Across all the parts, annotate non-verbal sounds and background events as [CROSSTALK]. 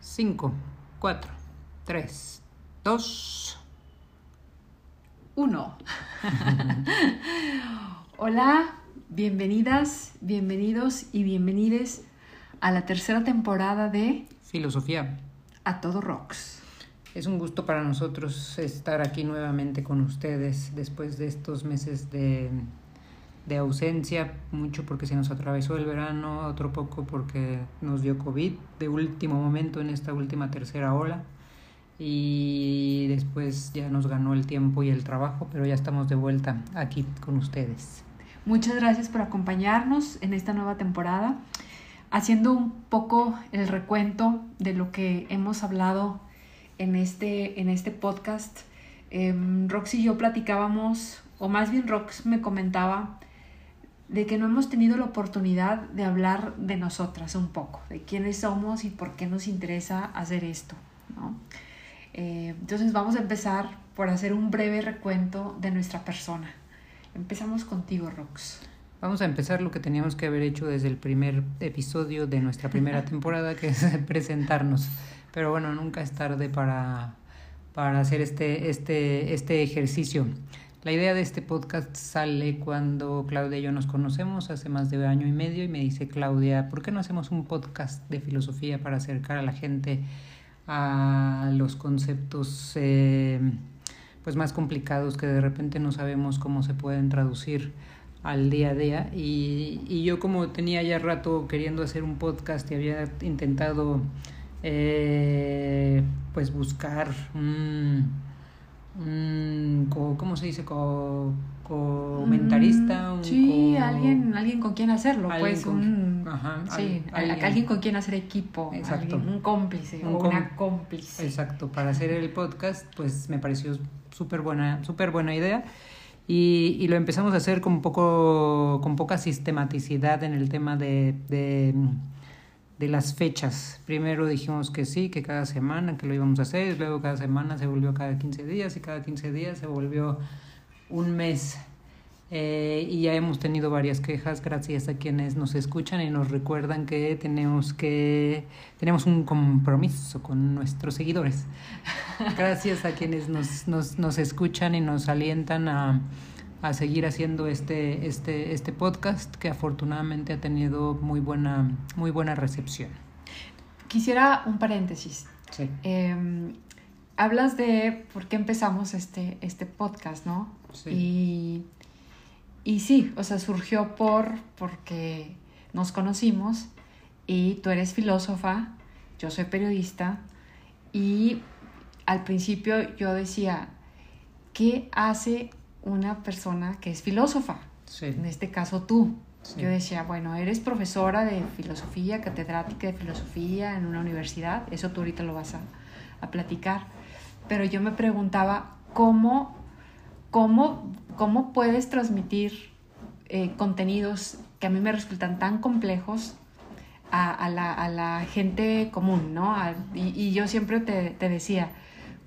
5, 4, 3, 2, 1. Hola, bienvenidas, bienvenidos y bienvenides a la tercera temporada de Filosofía. A Todo Rocks. Es un gusto para nosotros estar aquí nuevamente con ustedes después de estos meses de, de ausencia, mucho porque se nos atravesó el verano, otro poco porque nos dio COVID de último momento en esta última tercera ola y después ya nos ganó el tiempo y el trabajo, pero ya estamos de vuelta aquí con ustedes. Muchas gracias por acompañarnos en esta nueva temporada, haciendo un poco el recuento de lo que hemos hablado en este, en este podcast. Eh, Rox y yo platicábamos, o más bien Rox me comentaba, de que no hemos tenido la oportunidad de hablar de nosotras un poco, de quiénes somos y por qué nos interesa hacer esto. ¿no? Eh, entonces vamos a empezar por hacer un breve recuento de nuestra persona. Empezamos contigo, Rox. Vamos a empezar lo que teníamos que haber hecho desde el primer episodio de nuestra primera [LAUGHS] temporada, que es [LAUGHS] presentarnos. Pero bueno, nunca es tarde para, para hacer este, este, este ejercicio. La idea de este podcast sale cuando Claudia y yo nos conocemos hace más de año y medio y me dice Claudia, ¿por qué no hacemos un podcast de filosofía para acercar a la gente a los conceptos eh, pues más complicados que de repente no sabemos cómo se pueden traducir al día a día y, y yo como tenía ya rato queriendo hacer un podcast y había intentado eh, pues buscar un un ¿cómo se dice? Co, comentarista. Un sí, alguien, alguien con quien hacerlo, pues un, sí, alguien, con quien hacer equipo, Exacto. un cómplice o una cómplice. Exacto, para hacer el podcast, pues me pareció súper buena, súper buena idea. Y, y, lo empezamos a hacer con poco, con poca sistematicidad en el tema de, de de las fechas. Primero dijimos que sí, que cada semana que lo íbamos a hacer, luego cada semana se volvió cada 15 días y cada 15 días se volvió un mes. Eh, y ya hemos tenido varias quejas gracias a quienes nos escuchan y nos recuerdan que tenemos que tenemos un compromiso con nuestros seguidores. [LAUGHS] Gracias a quienes nos, nos, nos escuchan y nos alientan a, a seguir haciendo este, este, este podcast que afortunadamente ha tenido muy buena, muy buena recepción. Quisiera un paréntesis. Sí. Em, hablas de por qué empezamos este, este podcast, ¿no? Sí. Y, y sí, o sea, surgió por porque nos conocimos y tú eres filósofa, yo soy periodista y al principio yo decía, ¿qué hace una persona que es filósofa, en este caso tú. Yo decía, bueno, eres profesora de filosofía, catedrática de filosofía en una universidad, eso tú ahorita lo vas a, a platicar, pero yo me preguntaba, ¿cómo, cómo, cómo puedes transmitir eh, contenidos que a mí me resultan tan complejos a, a, la, a la, gente común, ¿no? y, y, yo siempre te, te decía,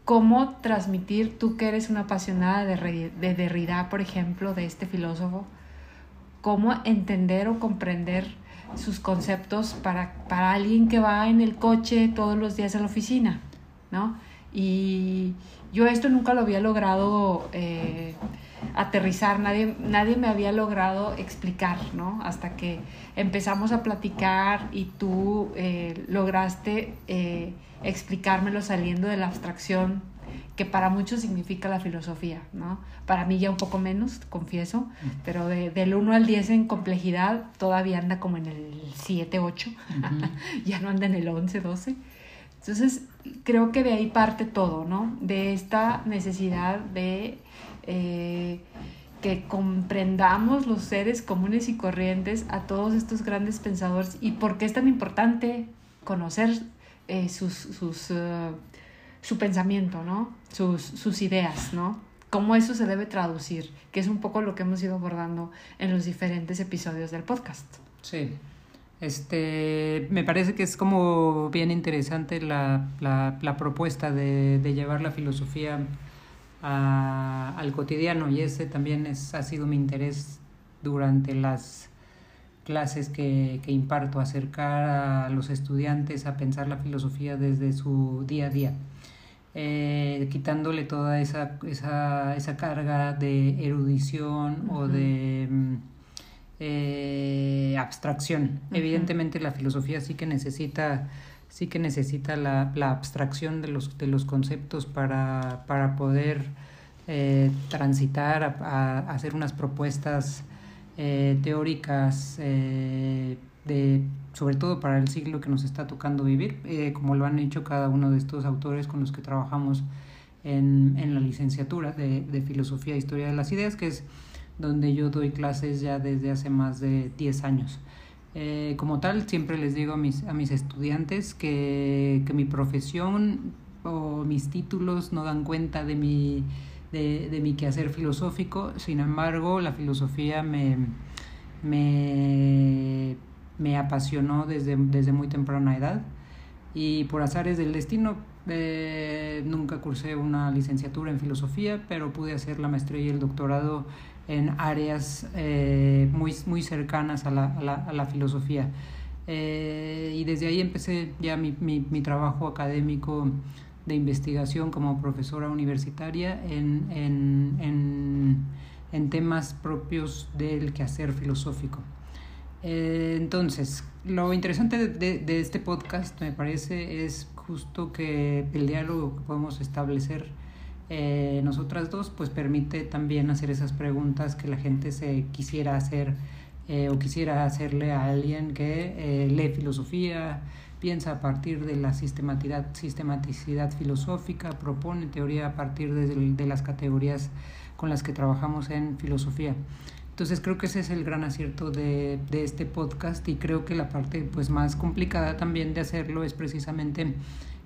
cómo transmitir, tú que eres una apasionada de, de Derrida, por ejemplo, de este filósofo, cómo entender o comprender sus conceptos para, para alguien que va en el coche todos los días a la oficina, ¿no? Y yo esto nunca lo había logrado eh, aterrizar, nadie, nadie me había logrado explicar, ¿no? Hasta que empezamos a platicar y tú eh, lograste eh, explicármelo saliendo de la abstracción que para muchos significa la filosofía, ¿no? Para mí ya un poco menos, confieso, pero de, del 1 al 10 en complejidad todavía anda como en el 7, 8, [LAUGHS] ya no anda en el 11, 12. Entonces, creo que de ahí parte todo, ¿no? De esta necesidad de eh, que comprendamos los seres comunes y corrientes a todos estos grandes pensadores y por qué es tan importante conocer eh, sus, sus uh, su pensamiento, ¿no? Sus, sus ideas, ¿no? Cómo eso se debe traducir, que es un poco lo que hemos ido abordando en los diferentes episodios del podcast. Sí. Este, me parece que es como bien interesante la, la, propuesta de, de, llevar la filosofía al cotidiano y ese también es, ha sido mi interés durante las clases que, que imparto, acercar a los estudiantes a pensar la filosofía desde su día a día. Eh, quitándole toda esa, esa, esa, carga de erudición o de mm, eh, abstracción. Evidentemente la filosofía sí que necesita, sí que necesita la, la abstracción de los, de los conceptos para, para poder eh, transitar a, hacer unas propuestas teóricas de sobre todo para el siglo que nos está tocando vivir, eh, como lo han hecho cada uno de estos autores con los que trabajamos en, en la licenciatura de, Filosofía e Historia de las Ideas, que es donde yo doy clases ya desde hace más de 10 años. Eh, como tal, siempre les digo a mis, a mis estudiantes que, que mi profesión o mis títulos no dan cuenta de mi, de, de mi quehacer filosófico, sin embargo, la filosofía me, me me apasionó desde, desde muy temprana edad y por azares del destino eh, nunca cursé una licenciatura en filosofía, pero pude hacer la maestría y el doctorado en áreas eh, muy, muy cercanas a la, a la, filosofía. Eh, y desde ahí empecé ya mi, mi, mi, trabajo académico de investigación como profesora universitaria en, en, en, en temas propios del quehacer filosófico. Eh, entonces, lo interesante de, este podcast, me parece, es justo que el diálogo que podemos establecer eh, nosotras dos, pues permite también hacer esas preguntas que la gente se quisiera hacer eh, o quisiera hacerle a alguien que lee filosofía, piensa a partir de la sistematicidad, sistematicidad filosófica, propone teoría a partir de, de las categorías con las que trabajamos en filosofía. Entonces creo que ese es el gran acierto de, de, este podcast y creo que la parte pues más complicada también de hacerlo es precisamente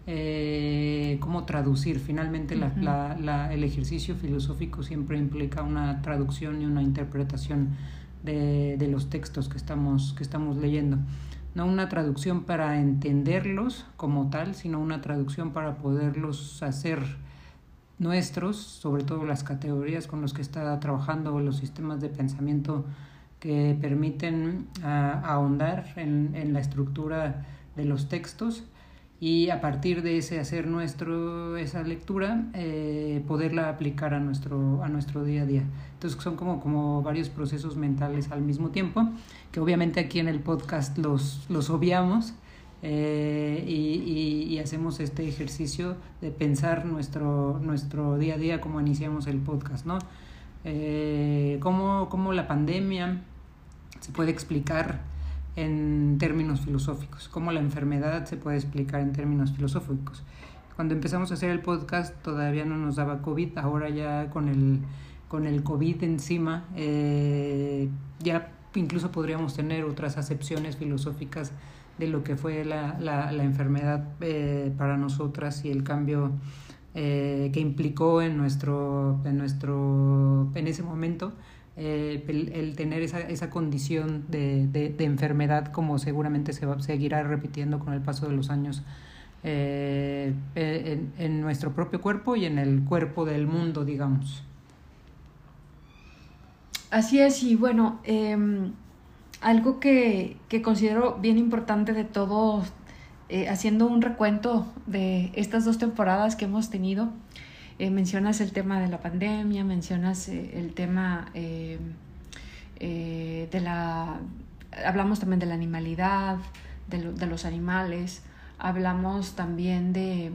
eh, cómo traducir. Finalmente la, la, la, el ejercicio filosófico siempre implica una traducción y una interpretación de, de los textos que estamos, que estamos leyendo. No una traducción para entenderlos como tal, sino una traducción para poderlos hacer nuestros, sobre todo las categorías con las que está trabajando los sistemas de pensamiento que permiten ah, ahondar en, en, la estructura de los textos y a partir de ese hacer nuestro esa lectura eh, poderla aplicar a nuestro a nuestro día a día entonces son como como varios procesos mentales al mismo tiempo que obviamente aquí en el podcast los los obviamos eh, y, y, hacemos este ejercicio de pensar nuestro, nuestro día a día como iniciamos el podcast, ¿no? Eh, cómo, cómo, la pandemia se puede explicar en términos filosóficos, cómo la enfermedad se puede explicar en términos filosóficos. Cuando empezamos a hacer el podcast todavía no nos daba COVID, ahora ya con el, con el COVID encima, eh, ya incluso podríamos tener otras acepciones filosóficas de lo que fue la, la, la enfermedad eh, para nosotras y el cambio eh, que implicó en nuestro, en nuestro, en ese momento, eh, el, tener esa, esa condición de, de, enfermedad como seguramente se va, seguirá repitiendo con el paso de los años en, en nuestro propio cuerpo y en el cuerpo del mundo, digamos. Así es, y bueno, eh, algo que, que considero bien importante de todo, eh, haciendo un recuento de estas dos temporadas que hemos tenido, eh, mencionas el tema de la pandemia, mencionas eh, el tema de la... Hablamos también de la animalidad, de, los animales, hablamos también de,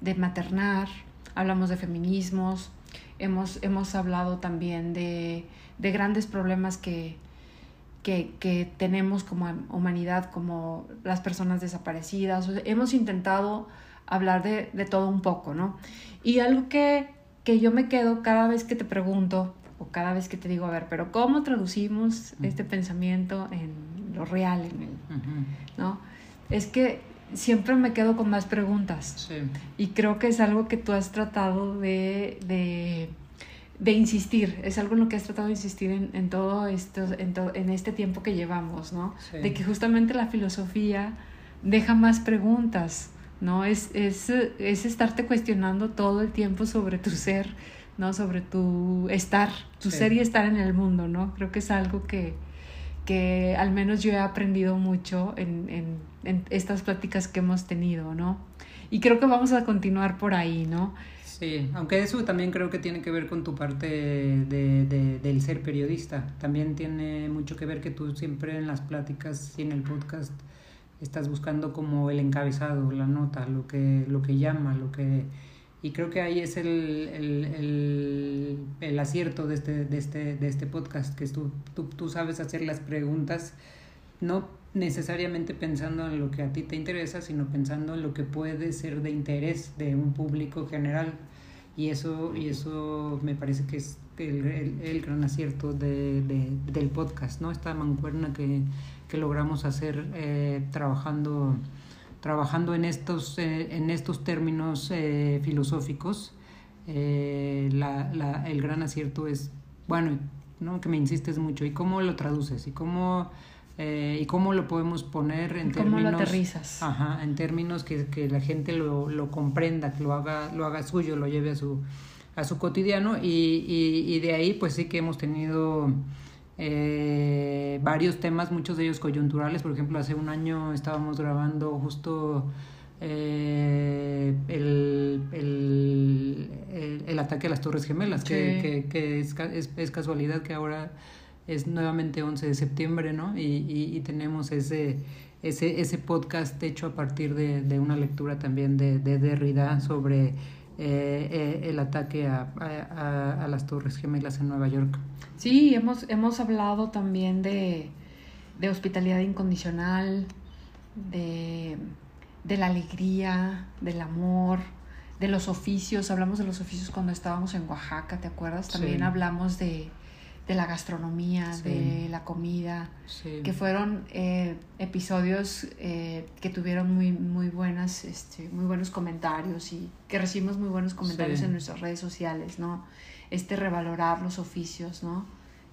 de, maternar, hablamos de feminismos, hemos, hemos hablado también de, de grandes problemas que, que, tenemos como humanidad, como las personas desaparecidas. hemos intentado hablar de, de, todo un poco, ¿no? Y algo que, que yo me quedo cada vez que te pregunto, o cada vez que te digo, a ver, pero ¿cómo traducimos este pensamiento en lo real, en el, ¿no? Es que siempre me quedo con más preguntas. Y creo que es algo que tú has tratado de, de de insistir, es algo en lo que has tratado de insistir en, en todo esto, en, en este tiempo que llevamos, ¿no? De que justamente la filosofía deja más preguntas, ¿no? Es, es, es estarte cuestionando todo el tiempo sobre tu ser, ¿no? Sobre tu estar, tu ser y estar en el mundo, ¿no? Creo que es algo que, que al menos yo he aprendido mucho en, en, en, estas pláticas que hemos tenido, ¿no? Y creo que vamos a continuar por ahí, ¿no? Sí, aunque eso también creo que tiene que ver con tu parte de, de, del ser periodista. También tiene mucho que ver que tú siempre en las pláticas y en el podcast estás buscando como el encabezado, la nota, lo que, lo que llama, lo que y creo que ahí es el, el, el, el acierto de este, de, este, de este podcast, que tú, tú, tú sabes hacer las preguntas, no necesariamente pensando en lo que a ti te interesa, sino pensando en lo que puede ser de interés de un público general. Y eso, y eso me parece que es el, gran acierto de, de, del podcast, ¿no? Esta mancuerna que, que logramos hacer eh, trabajando trabajando en estos, eh, en estos términos eh, filosóficos, eh, la, la, el gran acierto es, bueno, ¿no? que me insistes mucho, ¿y cómo lo traduces? ¿Y cómo, y cómo lo podemos poner en ¿Cómo términos... lo aterrizas? Ajá, en términos que, que la gente lo, lo, comprenda, que lo haga, lo haga suyo, lo lleve a su, a su cotidiano y, y, y de ahí pues sí que hemos tenido eh, varios temas, muchos de ellos coyunturales. Por ejemplo, hace un año estábamos grabando justo eh, el, el, el, ataque a las Torres Gemelas, sí. que, que, que es, es, es, casualidad que ahora es nuevamente 11 de septiembre, ¿no? Y, y, y tenemos ese, ese, ese podcast hecho a partir de, de una lectura también de, de Derrida sobre eh, el ataque a, a, a las Torres Gemelas en Nueva York. Sí, hemos, hemos hablado también de, de hospitalidad incondicional, de, de, la alegría, del amor, de los oficios. Hablamos de los oficios cuando estábamos en Oaxaca, ¿te acuerdas? También sí. hablamos de, de, la gastronomía, sí. de la comida, sí. que fueron eh, episodios eh, que tuvieron muy, muy, buenas, este, muy buenos comentarios y que recibimos muy buenos comentarios en nuestras redes sociales, ¿no? este revalorar los oficios, ¿no?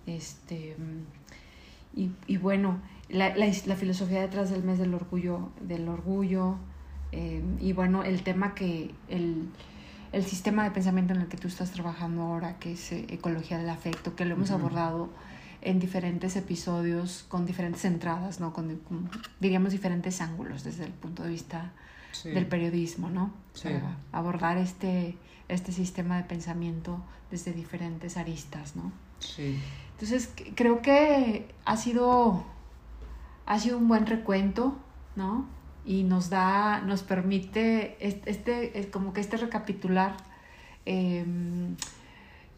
Este, y, y bueno, la, la, la, filosofía detrás del mes del orgullo, del orgullo, eh, y bueno, el tema que, el, el, sistema de pensamiento en el que tú estás trabajando ahora, que es eh, ecología del afecto, que lo hemos uh -huh. abordado en diferentes episodios con diferentes entradas, ¿no? Con, con, diríamos diferentes ángulos desde el punto de vista sí. del periodismo, ¿no? Sí. Para abordar este, este sistema de pensamiento desde diferentes aristas, ¿no? Sí. Entonces, creo que ha sido, ha sido un buen recuento, ¿no? Y nos da, nos permite, este, este como que este recapitular eh,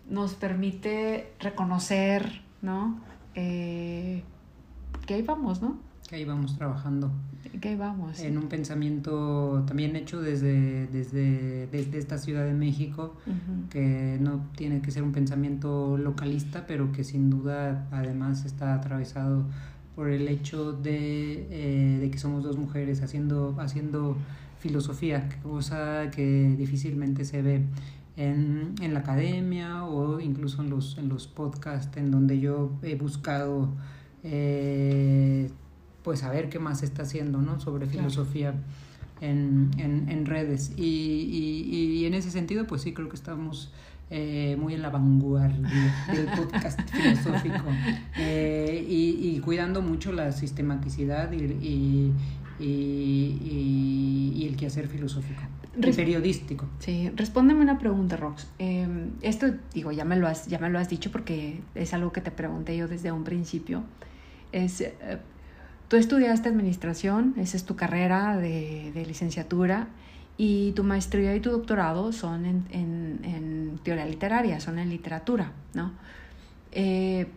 nos permite reconocer, ¿no? Eh, que ahí vamos, ¿no? Que ahí vamos trabajando. Que ahí vamos. En un pensamiento también hecho desde, desde, desde esta Ciudad de México, uh -huh. que no tiene que ser un pensamiento localista, pero que sin duda además está atravesado por el hecho de, eh, de que somos dos mujeres haciendo, haciendo filosofía, cosa que difícilmente se ve en, en la academia o incluso en los, en los podcasts en donde yo he buscado eh, pues a ver qué más se está haciendo ¿no? sobre filosofía claro. en, en, en, redes. Y, y, y, en ese sentido, pues sí, creo que estamos eh, muy en la vanguardia del podcast [LAUGHS] filosófico eh, y, y, cuidando mucho la sistematicidad y, y, el quehacer filosófico. El periodístico. Sí, respóndeme una pregunta, Rox. Eh, esto, digo, ya me, lo has, ya me lo has dicho porque es algo que te pregunté yo desde un principio. Es, eh, Tú estudiaste administración, esa es tu carrera de, de, licenciatura, y tu maestría y tu doctorado son en, en, en teoría literaria, son en literatura, ¿no? Eh,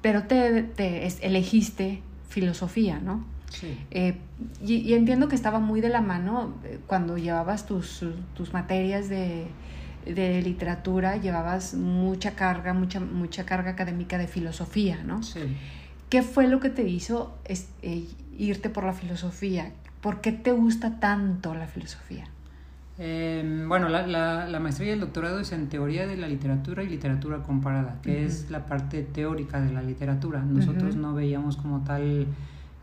pero te, te, elegiste filosofía, ¿no? Sí. Eh, y, y, entiendo que estaba muy de la mano eh, cuando llevabas tus, tus materias de, de literatura, llevabas mucha carga, mucha, mucha carga académica de filosofía, ¿no? Sí. ¿Qué fue lo que te hizo eh, irte por la filosofía? ¿Por qué te gusta tanto la filosofía? Eh, bueno, la, la, la, maestría y el doctorado es en teoría de la literatura y literatura comparada, que uh -huh. es la parte teórica de la literatura. Nosotros uh -huh. no veíamos como tal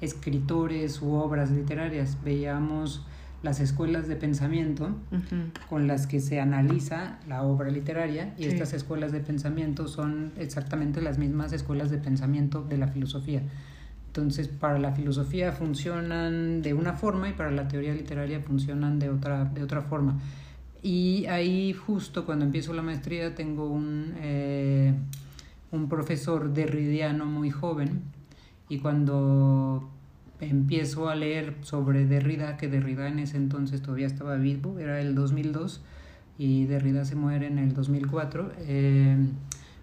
escritores u obras literarias, veíamos las escuelas de pensamiento uh -huh. con las que se analiza la obra literaria y sí. estas escuelas de pensamiento son exactamente las mismas escuelas de pensamiento de la filosofía. Entonces, para la filosofía funcionan de una forma y para la teoría literaria funcionan de otra, de otra forma. Y ahí justo cuando empiezo la maestría tengo un, eh, un profesor derridiano muy joven y cuando empiezo a leer sobre Derrida, que Derrida en ese entonces todavía estaba vivo, era el 2002 y Derrida se muere en el 2004, eh,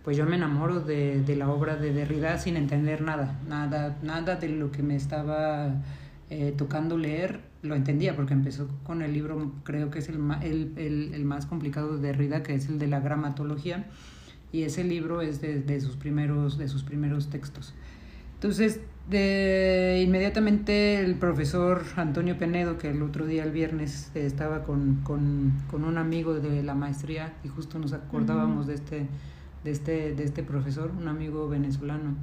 pues yo me enamoro de, de, la obra de Derrida sin entender nada, nada, nada de lo que me estaba eh, tocando leer, lo entendía porque empezó con el libro, creo que es el, el, el, el, más complicado de Derrida, que es el de la gramatología, y ese libro es de, de sus, primeros, de sus primeros textos. Entonces, de inmediatamente el profesor Antonio Penedo, que el otro día, el viernes, estaba con, con, con un amigo de la maestría y justo nos acordábamos de, este, de, este, de este profesor, un amigo venezolano.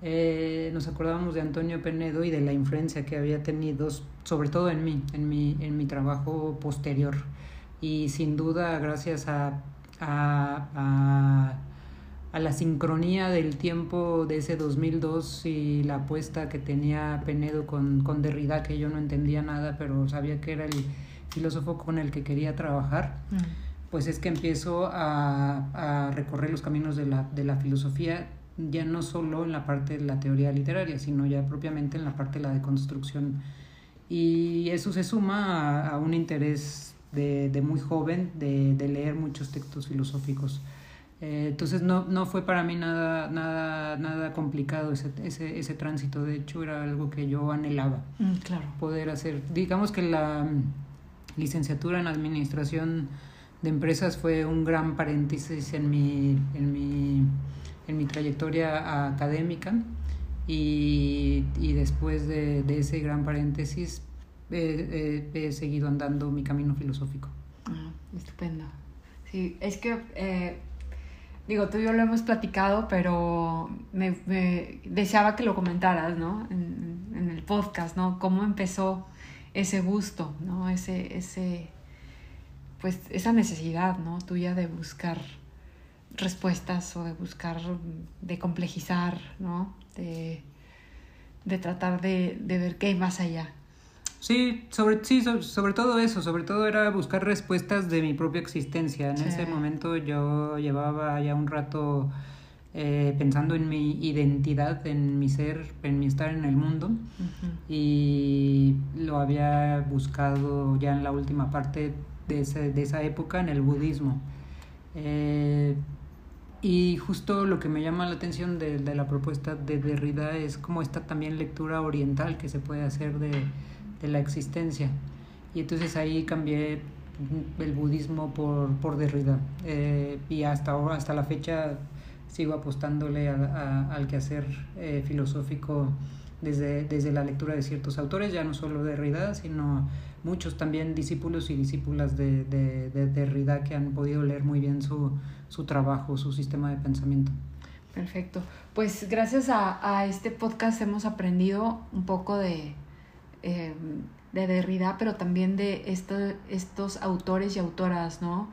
Eh, nos acordábamos de Antonio Penedo y de la influencia que había tenido, sobre todo en mí, en mi, en mi trabajo posterior. Y sin duda, gracias a, a, a la sincronía del tiempo de ese 2002 y la apuesta que tenía Penedo con, con Derrida, que yo no entendía nada, pero sabía que era el filósofo con el que quería trabajar, mm. Pues es que empiezo a, a, recorrer los caminos de la, de la filosofía, ya no solo en la parte de la teoría literaria, sino ya propiamente en la parte de la deconstrucción. Y eso se suma a, a un interés de, de muy joven de, de leer muchos textos filosóficos. Eh, entonces no, no fue para mí nada, nada, nada complicado ese, ese, ese tránsito, de hecho era algo que yo anhelaba mm, claro. poder hacer. Digamos que la mm, licenciatura en administración de empresas fue un gran paréntesis en mi, en mi, en mi trayectoria académica y, y después de, de, ese gran paréntesis he, seguido andando mi camino filosófico. Ah, estupendo. Sí, es que... Eh digo, tú y yo lo hemos platicado, pero me, deseaba que lo comentaras, ¿no? En, en, el podcast, ¿no? Cómo empezó ese gusto, ¿no? Ese, ese, pues esa necesidad, ¿no? Tuya de buscar respuestas o de buscar, de complejizar, ¿no? De, de tratar de, de ver qué hay más allá. Sí, sobre, sí sobre, todo eso, sobre todo era buscar respuestas de mi propia existencia. En ese momento yo llevaba ya un rato eh, pensando en mi identidad, en mi ser, en mi estar en el mundo y lo había buscado ya en la última parte de, ese, de esa época en el budismo. Eh, y justo lo que me llama la atención de, de la propuesta de Derrida es como esta también lectura oriental que se puede hacer de de la existencia. Y entonces ahí cambié el budismo por, por Derrida. Eh, y hasta ahora, hasta la fecha, sigo apostándole al quehacer eh, filosófico desde, desde la lectura de ciertos autores, ya no solo Derrida, sino muchos también discípulos y discípulas de, de, de Derrida que han podido leer muy bien su, su trabajo, su sistema de pensamiento. Perfecto. Pues gracias a, a este podcast hemos aprendido un poco de, eh, de Derrida, pero también de esto, estos autores y autoras, ¿no?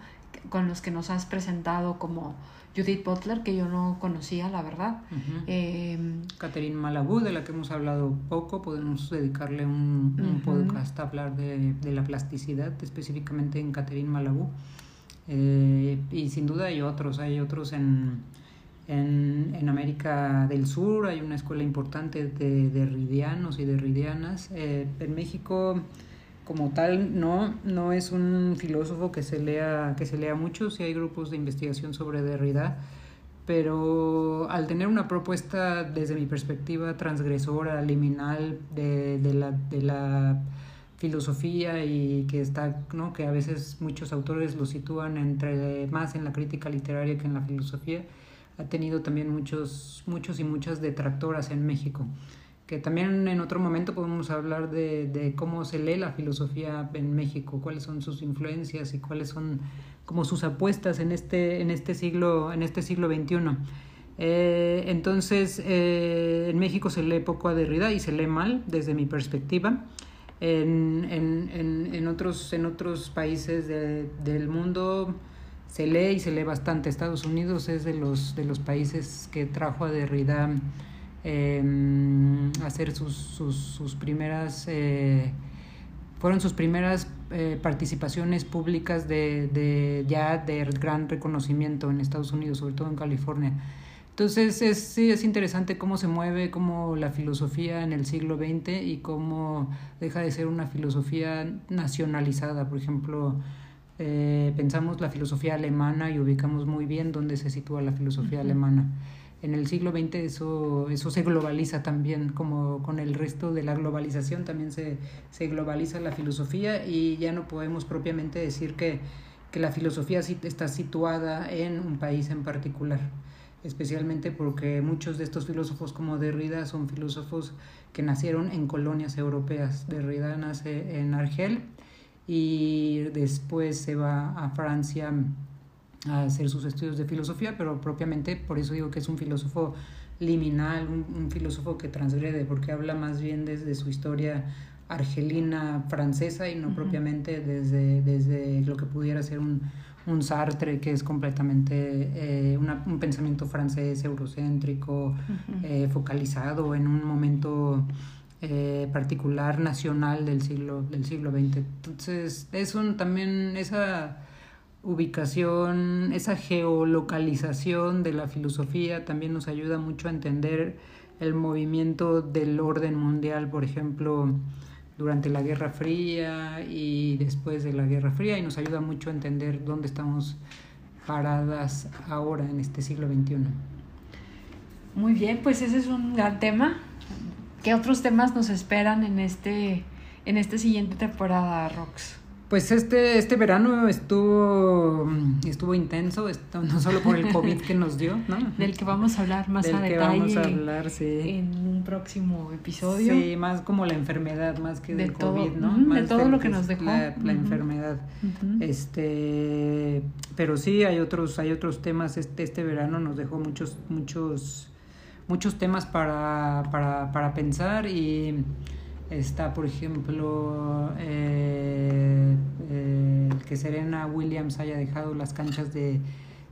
Con los que nos has presentado como Judith Butler, que yo no conocía, la verdad. eh, Catherine Malabú, de la que hemos hablado poco, podemos dedicarle un, un podcast a hablar de, de, la plasticidad, específicamente en Catherine Malabú. Eh, y sin duda hay otros, hay otros en en, en, América del Sur hay una escuela importante de derridianos y derridianas. Eh, en México, como tal, no, no es un filósofo que se lea, que se lea mucho, sí hay grupos de investigación sobre Derrida, pero al tener una propuesta desde mi perspectiva transgresora, liminal de, de, la, de la filosofía y que está, ¿no? que a veces muchos autores lo sitúan entre más en la crítica literaria que en la filosofía, ha tenido también muchos, muchos y muchas detractoras en México. Que también en otro momento podemos hablar de, cómo se lee la filosofía en México, cuáles son sus influencias y cuáles son como sus apuestas en este, en este siglo, en este siglo XXI. Eh, entonces, eh, en México se lee poco a Derrida y se lee mal desde mi perspectiva. En, en, en, otros, en otros países de, del mundo se lee y se lee bastante. Estados Unidos es de los, de los países que trajo a Derrida em, hacer sus, sus, sus primeras, eh, fueron sus primeras eh, participaciones públicas de, de, ya de gran reconocimiento en Estados Unidos, sobre todo en California. Entonces es, sí, es interesante cómo se mueve, cómo la filosofía en el siglo XX y cómo deja de ser una filosofía nacionalizada. Por ejemplo, eh, pensamos la filosofía alemana y ubicamos muy bien dónde se sitúa la filosofía alemana. En el siglo XX eso, eso se globaliza también, como con el resto de la globalización también se, se globaliza la filosofía y ya no podemos propiamente decir que, que la filosofía está situada en un país en particular especialmente porque muchos de estos filósofos como Derrida son filósofos que nacieron en colonias europeas. Derrida nace en Argel y después se va a Francia a hacer sus estudios de filosofía, pero propiamente por eso digo que es un filósofo liminal, un, filósofo que transgrede, porque habla más bien desde su historia argelina francesa y no propiamente desde, desde lo que pudiera ser un, un Sartre que es completamente eh, un pensamiento francés eurocéntrico, eh, focalizado en un momento eh, particular nacional del siglo, del siglo XX. Entonces, es un, también esa ubicación, esa geolocalización de la filosofía también nos ayuda mucho a entender el movimiento del orden mundial, por ejemplo, durante la Guerra Fría y después de la Guerra Fría y nos ayuda mucho a entender dónde estamos paradas ahora en este siglo XXI. Muy bien, pues ese es un gran tema. ¿Qué otros temas nos esperan en este en esta siguiente temporada, Rox? Pues este, este verano estuvo, estuvo intenso, no solo por el [LAUGHS] COVID que nos dio, ¿no? Del que vamos a hablar más a detalle. vamos a hablar, sí. En un próximo episodio. Sí, más como la enfermedad, más que de del COVID, ¿no? de todo lo que nos dejó. La, enfermedad. Este, pero sí, hay otros, hay otros temas. Este, este verano nos dejó muchos, muchos, muchos temas para, para, para pensar y Está, por ejemplo, eh, eh, que Serena Williams haya dejado las canchas de,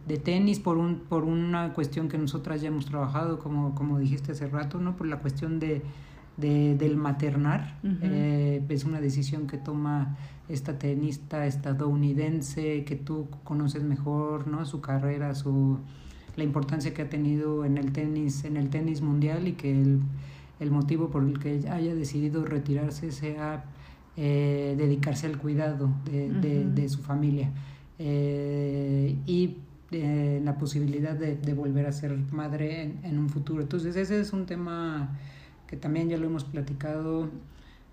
de, tenis por, un, por una cuestión que nosotras ya hemos trabajado, como, como dijiste hace rato, ¿no? por la cuestión de, de del maternar. Eh, es una decisión que toma esta tenista estadounidense que tú conoces mejor, ¿no? su carrera, su, la importancia que ha tenido en el tenis, en el tenis mundial y que el el motivo por el que haya decidido retirarse sea eh, dedicarse al cuidado de, su familia eh, y eh, la posibilidad de, volver a ser madre en, un futuro. Entonces ese es un tema que también ya lo hemos platicado.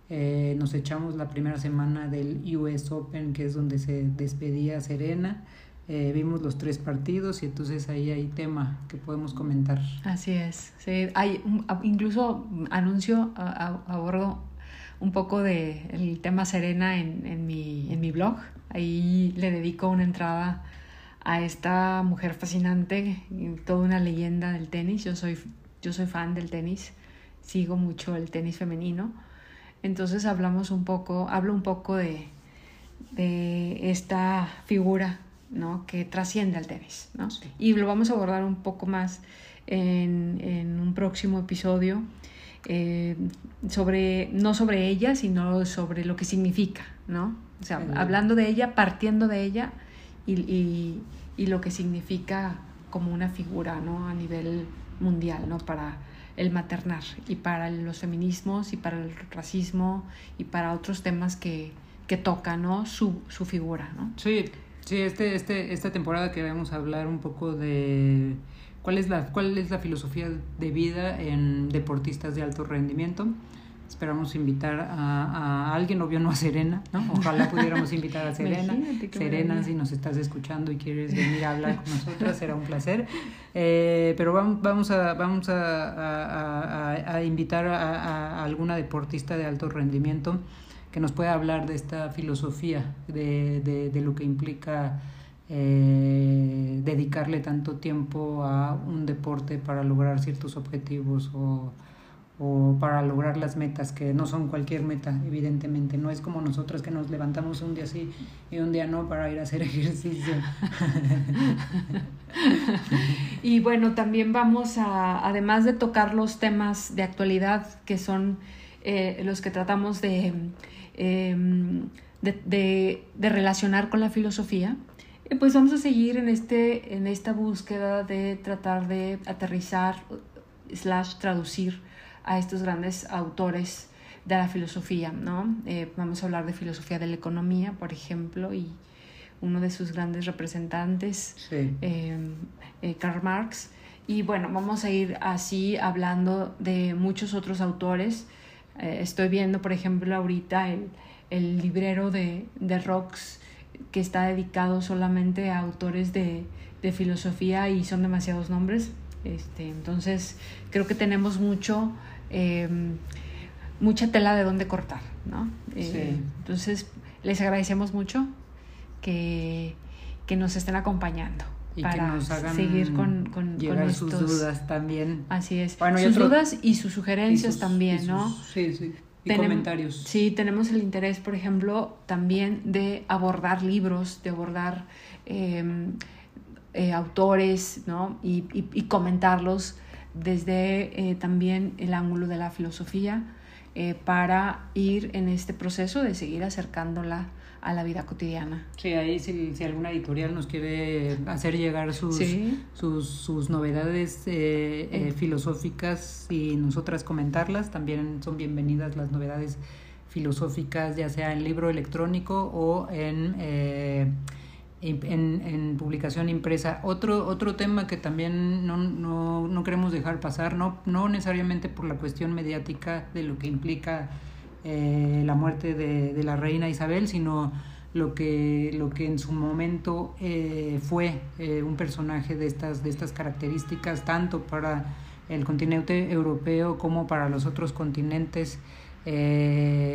nos echamos la primera semana del US Open, que es donde se despedía Serena. Eh, vimos los tres partidos y entonces ahí hay tema que podemos comentar. Así es, sí, hay incluso anuncio, abordo un poco de el tema Serena en, en, mi, en mi blog, ahí le dedico una entrada a esta mujer fascinante, toda una leyenda del tenis, yo soy, yo soy fan del tenis, sigo mucho el tenis femenino, entonces hablamos un poco, hablo un poco de, de esta figura ¿no? que trasciende al tenis. ¿no? Y lo vamos a abordar un poco más en, en un próximo episodio, eh, sobre, no sobre ella, sino sobre lo que significa, ¿no? O sea, hablando de ella, partiendo de ella y, y, y, lo que significa como una figura, ¿no? A nivel mundial, ¿no? Para el maternar y para los feminismos y para el racismo y para otros temas que, que toca, ¿no? Su, su figura, ¿no? Sí, Sí, este, este, esta temporada queremos hablar un poco de cuál es la, cuál es la filosofía de vida en deportistas de alto rendimiento. Esperamos invitar a, a alguien, obvio no a Serena, ¿no? Ojalá pudiéramos invitar a [LAUGHS] Serena. Serena, si nos estás escuchando y quieres venir a hablar con nosotras, será un placer. [LAUGHS] Eh, pero vamos, vamos, a, vamos a, a, a invitar a, alguna deportista de alto rendimiento que nos pueda hablar de esta filosofía, de, de, lo que implica eh, dedicarle tanto tiempo a un deporte para lograr ciertos objetivos o, o para lograr las metas, que no son cualquier meta, evidentemente. No es como nosotras que nos levantamos un día sí y un día no para ir a hacer [LAUGHS] ejercicio. y bueno, también vamos a, además de tocar los temas de actualidad, que son eh, los que tratamos de, em, de, de, relacionar con la filosofía, pues vamos a seguir en, este, en esta búsqueda de tratar de aterrizar slash traducir a estos grandes autores de la filosofía, ¿no? Eh, vamos a hablar de filosofía de la economía, por ejemplo, y uno de sus grandes representantes, eh, eh, Karl Marx. Y bueno, vamos a ir así hablando de muchos otros autores. Estoy viendo, por ejemplo, ahorita el, el librero de, de, rocks que está dedicado solamente a autores de, de filosofía y son demasiados nombres. Este, entonces, creo que tenemos mucho Em, mucha tela de dónde cortar, ¿no? Eh, entonces, les agradecemos mucho que, que nos estén acompañando. Y para que nos hagan seguir con, con, sus dudas también. Así es. sus dudas y sus sugerencias también, ¿no? Sí, sí. Y comentarios. Sí, tenemos el interés, por ejemplo, también de abordar libros, de abordar em, eh, autores, ¿no? Y, y comentarlos desde eh, también el ángulo de la filosofía eh, para ir en este proceso de seguir acercándola a la vida cotidiana. Sí, ahí si, si alguna editorial nos quiere hacer llegar sus, sus, sus, novedades eh, filosóficas y nosotras comentarlas, también son bienvenidas las novedades filosóficas, ya sea en libro electrónico o en en, en, publicación impresa. Otro, otro tema que también no, no, no, queremos dejar pasar, no, no necesariamente por la cuestión mediática de lo que implica eh, la muerte de, la reina Isabel, sino lo que, lo que en su momento eh, fue eh, un personaje de estas, de estas características, tanto para el continente europeo como para los otros continentes.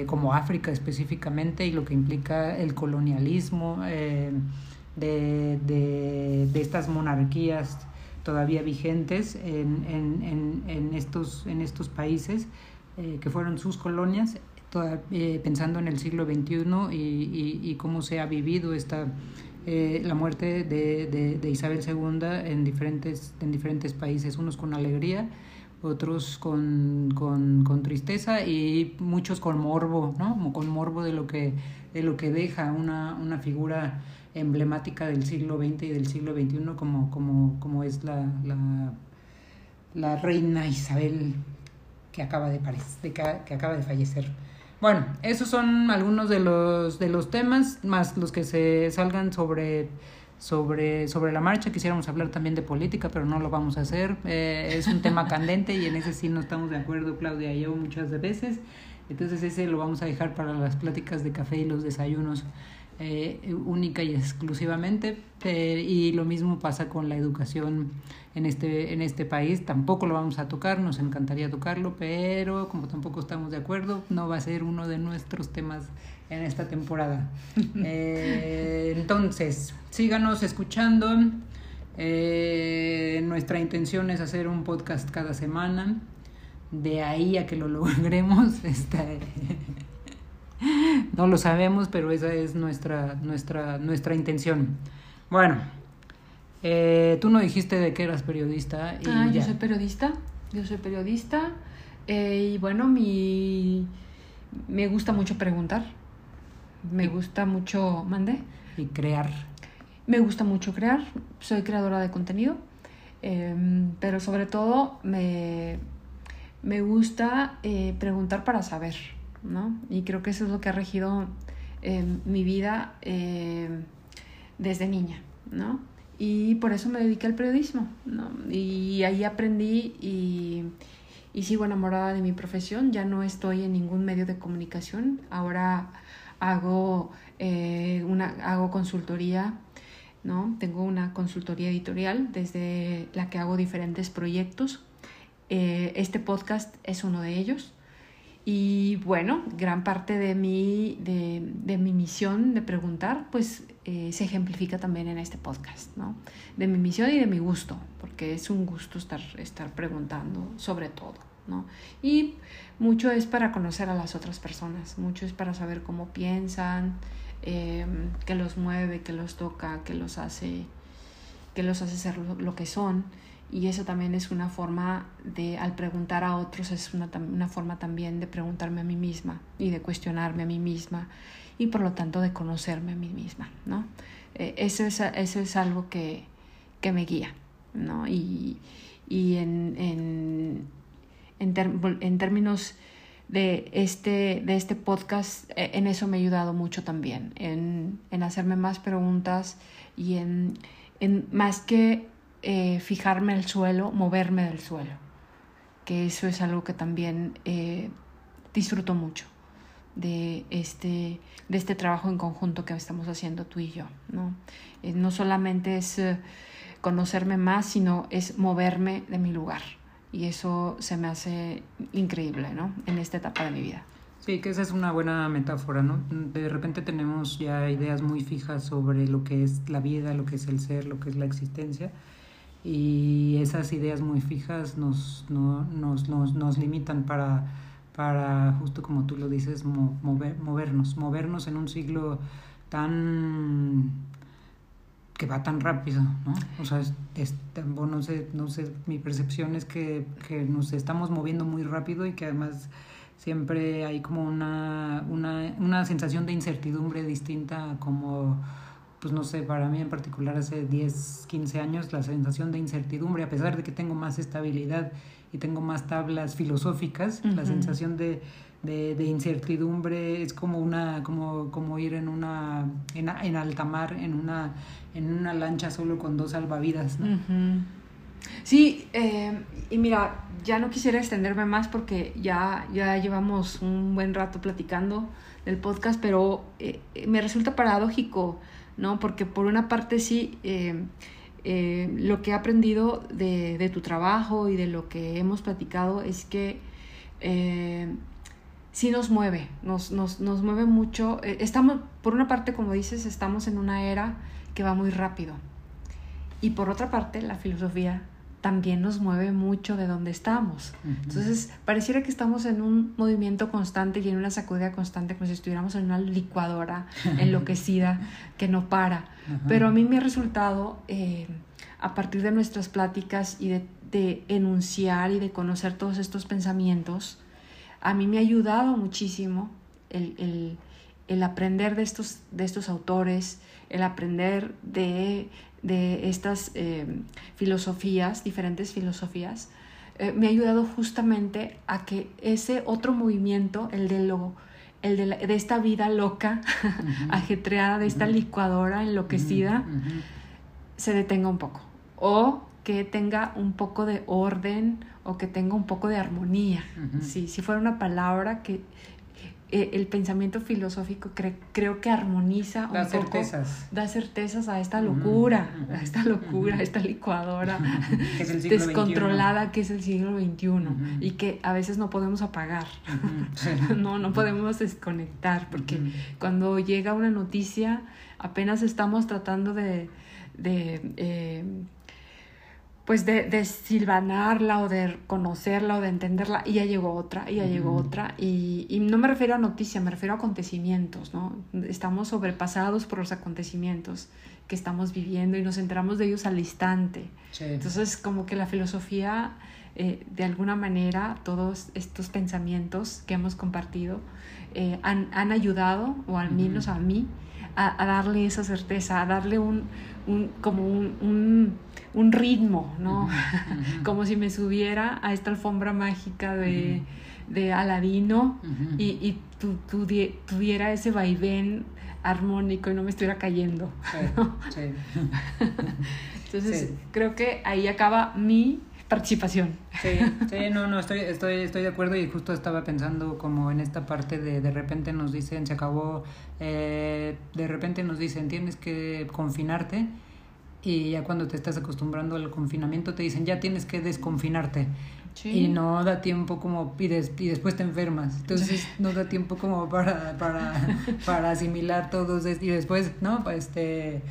como África específicamente y lo que implica el colonialismo, de, de, estas monarquías todavía vigentes en, en, en, estos, en estos países que fueron sus colonias, eh, pensando en el siglo XXI y, y, y, cómo se ha vivido esta, eh, la muerte de, de, Isabel II en diferentes, en diferentes países, unos con alegría, otros con, con, con, tristeza y muchos con morbo, ¿no? Con morbo de lo que, de lo que deja una, una figura emblemática del siglo XX y del siglo XXI como, como, como es la, la, la, reina Isabel que acaba de, de, que acaba de fallecer. Bueno, esos son algunos de los, de los temas, más los que se salgan sobre, sobre, sobre la marcha. Quisiéramos hablar también de política, pero no lo vamos a hacer. Eh, es un tema [LAUGHS] candente y en ese sí no estamos de acuerdo, Claudia y yo, muchas veces. Entonces ese lo vamos a dejar para las pláticas de café y los desayunos eh, única y exclusivamente eh, y lo mismo pasa con la educación en este, en este país, tampoco lo vamos a tocar, nos encantaría tocarlo, pero como tampoco estamos de acuerdo, no va a ser uno de nuestros temas en esta temporada. [LAUGHS] Eh, entonces, síganos escuchando. nuestra intención es hacer un podcast cada semana. De ahí a que lo logremos, [LAUGHS] este, [LAUGHS] no lo sabemos, pero esa es nuestra, nuestra, nuestra intención. Bueno, eh, tú no dijiste de que eras periodista. Y ah, yo soy periodista, yo soy periodista. Eh, y bueno, mi, me gusta mucho preguntar. Me gusta mucho, mande. Y crear. Me gusta mucho crear. Soy creadora de contenido. Em, pero sobre todo me, me gusta eh, preguntar para saber. ¿No? Y creo que eso es lo que ha regido eh, mi vida eh, desde niña, ¿no? Y por eso me dediqué al periodismo, ¿no? Y ahí aprendí y, y sigo enamorada de mi profesión. Ya no estoy en ningún medio de comunicación. Ahora hago, eh, una, hago consultoría, ¿no? Tengo una consultoría editorial desde la que hago diferentes proyectos. este podcast es uno de ellos. Y bueno, gran parte de mi, de, mi misión de preguntar, pues eh, se ejemplifica también en este podcast, ¿no? De mi misión y de mi gusto, porque es un gusto estar, estar preguntando sobre todo, ¿no? Y mucho es para conocer a las otras personas, mucho es para saber cómo piensan, eh, qué los mueve, qué los toca, qué los hace, qué los hace ser lo, que son. Y eso también es una forma de, al preguntar a otros, es una, una forma también de preguntarme a mí misma y de cuestionarme a mí misma y por lo tanto de conocerme a mí misma, ¿no? Eh, eso, es, eso es algo que, que me guía, ¿no? Y, y en, en, en, términos de este, de este podcast, eh, en eso me ha ayudado mucho también, en, en hacerme más preguntas y en, en más que eh, fijarme en el suelo, moverme del suelo, que eso es algo que también eh, disfruto mucho de este, de este trabajo en conjunto que estamos haciendo tú y yo. No, no solamente es conocerme más, sino es moverme de mi lugar. Y eso se me hace increíble, ¿no? En esta etapa de mi vida. Sí, que esa es una buena metáfora, ¿no? De repente tenemos ya ideas muy fijas sobre lo que es la vida, lo que es el ser, lo que es la existencia. Y esas ideas muy fijas nos, nos, nos, nos limitan para, para, justo como tú lo dices, mover, movernos. Movernos en un siglo tan que va tan rápido, ¿no? O sea, es, no sé, no sé, mi percepción es que, que, nos estamos moviendo muy rápido y que además siempre hay como una, una, una sensación de incertidumbre distinta como, pues no sé, para mí en particular hace 10, 15 años la sensación de incertidumbre, a pesar de que tengo más estabilidad y tengo más tablas filosóficas, la sensación de de, de, incertidumbre, es como una, como, como ir en una, en, en alta mar, en una, en una lancha solo con dos salvavidas, ¿no? Sí, eh, y mira, ya no quisiera extenderme más porque ya, ya llevamos un buen rato platicando del podcast, pero eh, me resulta paradójico, ¿no? Porque por una parte sí, eh, lo que he aprendido de, de, tu trabajo y de lo que hemos platicado es que sí nos mueve, nos, nos, nos mueve mucho. Eh, estamos, por una parte, como dices, estamos en una era que va muy rápido. Y por otra parte, la filosofía también nos mueve mucho de donde estamos. Entonces, pareciera que estamos en un movimiento constante y en una sacudida constante, como si estuviéramos en una licuadora [LAUGHS] enloquecida que no para. Pero a mí me ha resultado, eh, a partir de nuestras pláticas y de, de enunciar y de conocer todos estos pensamientos, a mí me ha ayudado muchísimo el, aprender de estos, de estos autores, el aprender de, estas eh, filosofías, diferentes filosofías, eh, me ha ayudado justamente a que ese otro movimiento, el de lo el de, esta vida loca, [LAUGHS] ajetreada, de esta licuadora enloquecida, se detenga un poco. O que tenga un poco de orden o que tenga un poco de armonía. si fuera una palabra que eh, el pensamiento filosófico creo que armoniza da certezas. da certezas a esta locura, a esta locura, a esta licuadora [LAUGHS] [LAUGHS] descontrolada que es el siglo XXI y que a veces no podemos apagar, [LAUGHS] no, no podemos desconectar, porque cuando llega una noticia apenas estamos tratando de, de eh, pues de, de, silvanarla o de conocerla o de entenderla y ya llegó otra y ya llegó otra y, y, no me refiero a noticia, me refiero a acontecimientos, ¿no? Estamos sobrepasados por los acontecimientos que estamos viviendo y nos enteramos de ellos al instante. Entonces como que la filosofía, eh, de alguna manera, todos estos pensamientos que hemos compartido eh, han, han, ayudado, o al menos a mí, a, a, darle esa certeza, a darle un, un como un, un un ritmo, ¿no? [LAUGHS] Como si me subiera a esta alfombra mágica de, de Aladino y, y tu, tuviera ese vaivén armónico y no me estuviera cayendo. [LAUGHS] Entonces, creo que ahí acaba mi participación. Sí, sí, no, no, estoy, estoy, estoy de acuerdo y justo estaba pensando como en esta parte de de repente nos dicen, se acabó, eh, de repente nos dicen, tienes que confinarte y ya cuando te estás acostumbrando al confinamiento te dicen ya tienes que desconfinarte. Y no da tiempo como y, y después te enfermas. Entonces [LAUGHS] no da tiempo como para para, para asimilar todos y después no pues este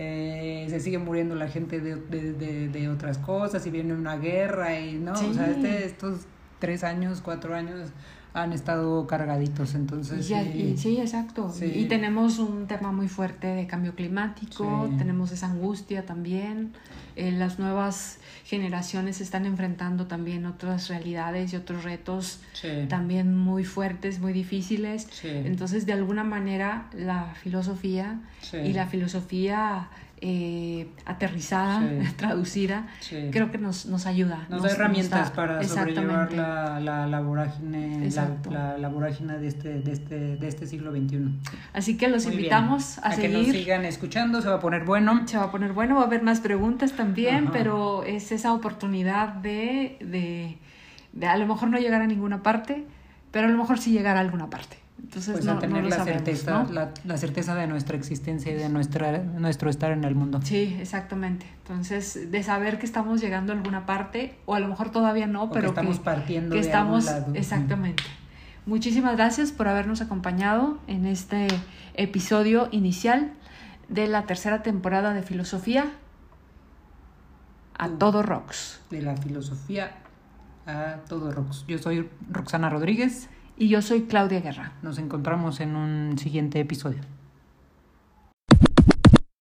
eh, se sigue muriendo la gente de, de, de, otras cosas y viene una guerra y no o sea este, estos tres años, cuatro años han estado cargaditos, entonces... sí, sí, exacto. Y tenemos un tema muy fuerte de cambio climático, tenemos esa angustia también, eh, las nuevas generaciones están enfrentando también otras realidades y otros retos también muy fuertes, muy difíciles. Entonces, de alguna manera, la filosofía y la filosofía eh, aterrizada, [LAUGHS] traducida, creo que nos, nos ayuda. Nos, da herramientas para sobrellevar la, la, la vorágine, la, la, vorágine de este, de, este, de este siglo XXI. Así que los invitamos a, seguir. que nos sigan escuchando, se va a poner bueno. Se va a poner bueno, va a haber más preguntas también, pero es esa oportunidad de, de, de a lo mejor no llegar a ninguna parte, pero a lo mejor sí llegar a alguna parte. Entonces, pues no, tener la, certeza, la, certeza de nuestra existencia y de nuestra, nuestro estar en el mundo. Sí, exactamente. Entonces, de saber que estamos llegando a alguna parte, o a lo mejor todavía no, pero que estamos partiendo que estamos, Exactamente. Muchísimas gracias por habernos acompañado en este episodio inicial de la tercera temporada de Filosofía a todo rocks. De la filosofía a todo rocks. Yo soy Roxana Rodríguez. Y yo soy Claudia Guerra. Nos encontramos en un siguiente episodio.